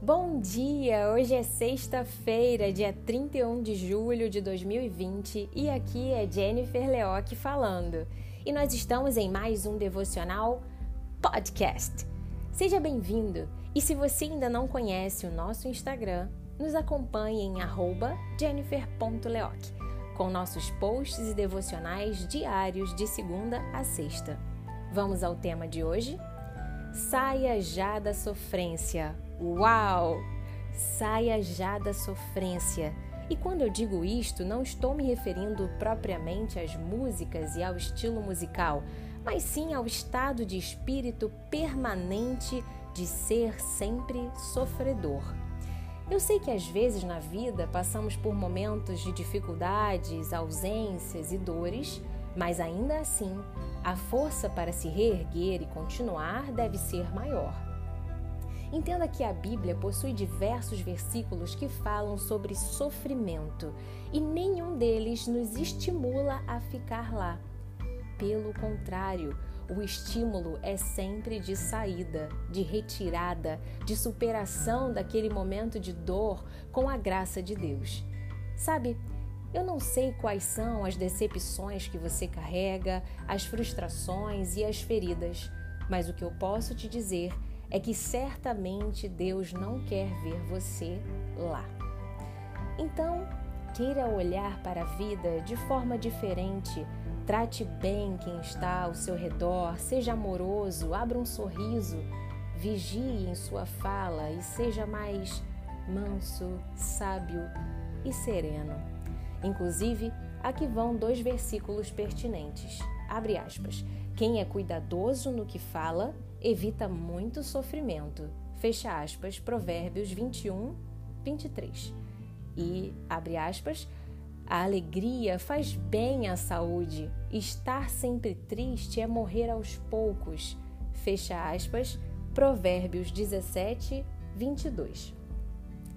Bom dia! Hoje é sexta-feira, dia 31 de julho de 2020 e aqui é Jennifer Leoc falando. E nós estamos em mais um devocional podcast. Seja bem-vindo! E se você ainda não conhece o nosso Instagram, nos acompanhe em jennifer.leoc com nossos posts e devocionais diários de segunda a sexta. Vamos ao tema de hoje? Saia já da sofrência Uau! Saia já da sofrência. E quando eu digo isto, não estou me referindo propriamente às músicas e ao estilo musical, mas sim ao estado de espírito permanente de ser sempre sofredor. Eu sei que às vezes na vida passamos por momentos de dificuldades, ausências e dores, mas ainda assim, a força para se reerguer e continuar deve ser maior. Entenda que a Bíblia possui diversos versículos que falam sobre sofrimento e nenhum deles nos estimula a ficar lá. Pelo contrário, o estímulo é sempre de saída, de retirada, de superação daquele momento de dor com a graça de Deus. Sabe, eu não sei quais são as decepções que você carrega, as frustrações e as feridas, mas o que eu posso te dizer é que certamente Deus não quer ver você lá. Então, queira olhar para a vida de forma diferente. Trate bem quem está ao seu redor, seja amoroso, abra um sorriso, vigie em sua fala e seja mais manso, sábio e sereno. Inclusive, aqui vão dois versículos pertinentes. Abre aspas. Quem é cuidadoso no que fala evita muito sofrimento. Fecha aspas, Provérbios 21, 23. E, abre aspas, a alegria faz bem à saúde. Estar sempre triste é morrer aos poucos. Fecha aspas, Provérbios 17, 22.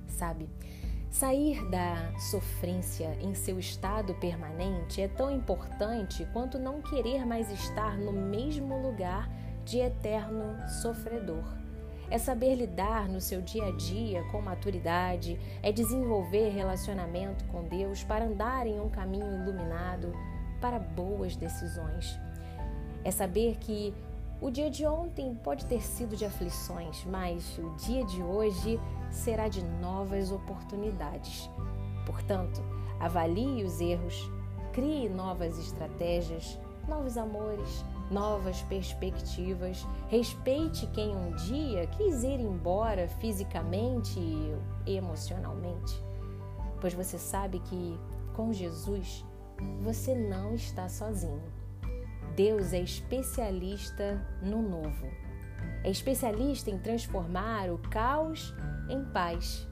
Sabe, sair da sofrência em seu estado permanente é tão importante quanto não querer mais estar no mesmo lugar de eterno sofredor. É saber lidar no seu dia a dia com maturidade, é desenvolver relacionamento com Deus para andar em um caminho iluminado para boas decisões. É saber que o dia de ontem pode ter sido de aflições, mas o dia de hoje será de novas oportunidades. Portanto, avalie os erros, crie novas estratégias, novos amores, novas perspectivas. Respeite quem um dia quis ir embora fisicamente e emocionalmente, pois você sabe que com Jesus você não está sozinho. Deus é especialista no novo. É especialista em transformar o caos em paz.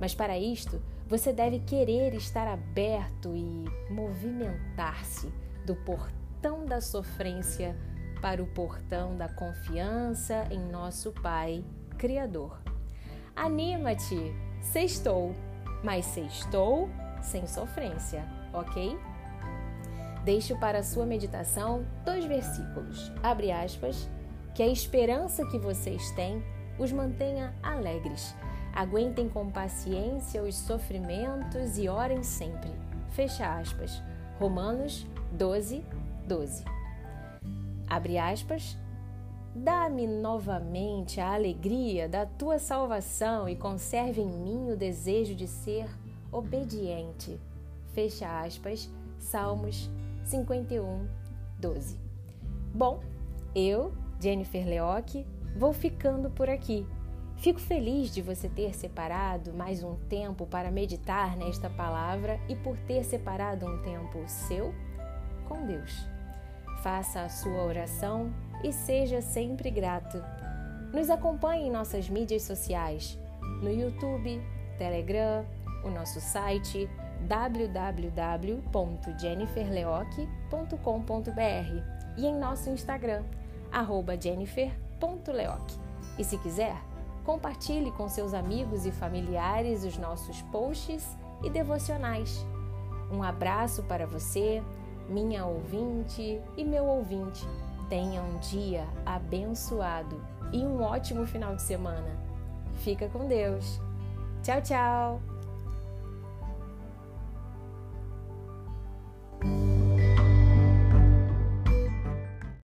Mas para isto, você deve querer estar aberto e movimentar-se do portão da sofrência para o portão da confiança em nosso Pai Criador. Anima-te! Sextou, mas sextou sem sofrência, ok? Deixo para a sua meditação dois versículos. Abre aspas. Que a esperança que vocês têm os mantenha alegres. Aguentem com paciência os sofrimentos e orem sempre. Fecha aspas. Romanos 12, 12. Abre aspas. Dá-me novamente a alegria da tua salvação e conserve em mim o desejo de ser obediente. Fecha aspas. Salmos 51, 12. Bom, eu, Jennifer Leoc, vou ficando por aqui. Fico feliz de você ter separado mais um tempo para meditar nesta palavra e por ter separado um tempo seu com Deus. Faça a sua oração e seja sempre grato. Nos acompanhe em nossas mídias sociais, no YouTube, Telegram, o nosso site www.jenniferleoc.com.br e em nosso Instagram, jennifer.leoc. E se quiser, compartilhe com seus amigos e familiares os nossos posts e devocionais. Um abraço para você minha ouvinte e meu ouvinte. Tenha um dia abençoado e um ótimo final de semana. Fica com Deus. Tchau, tchau!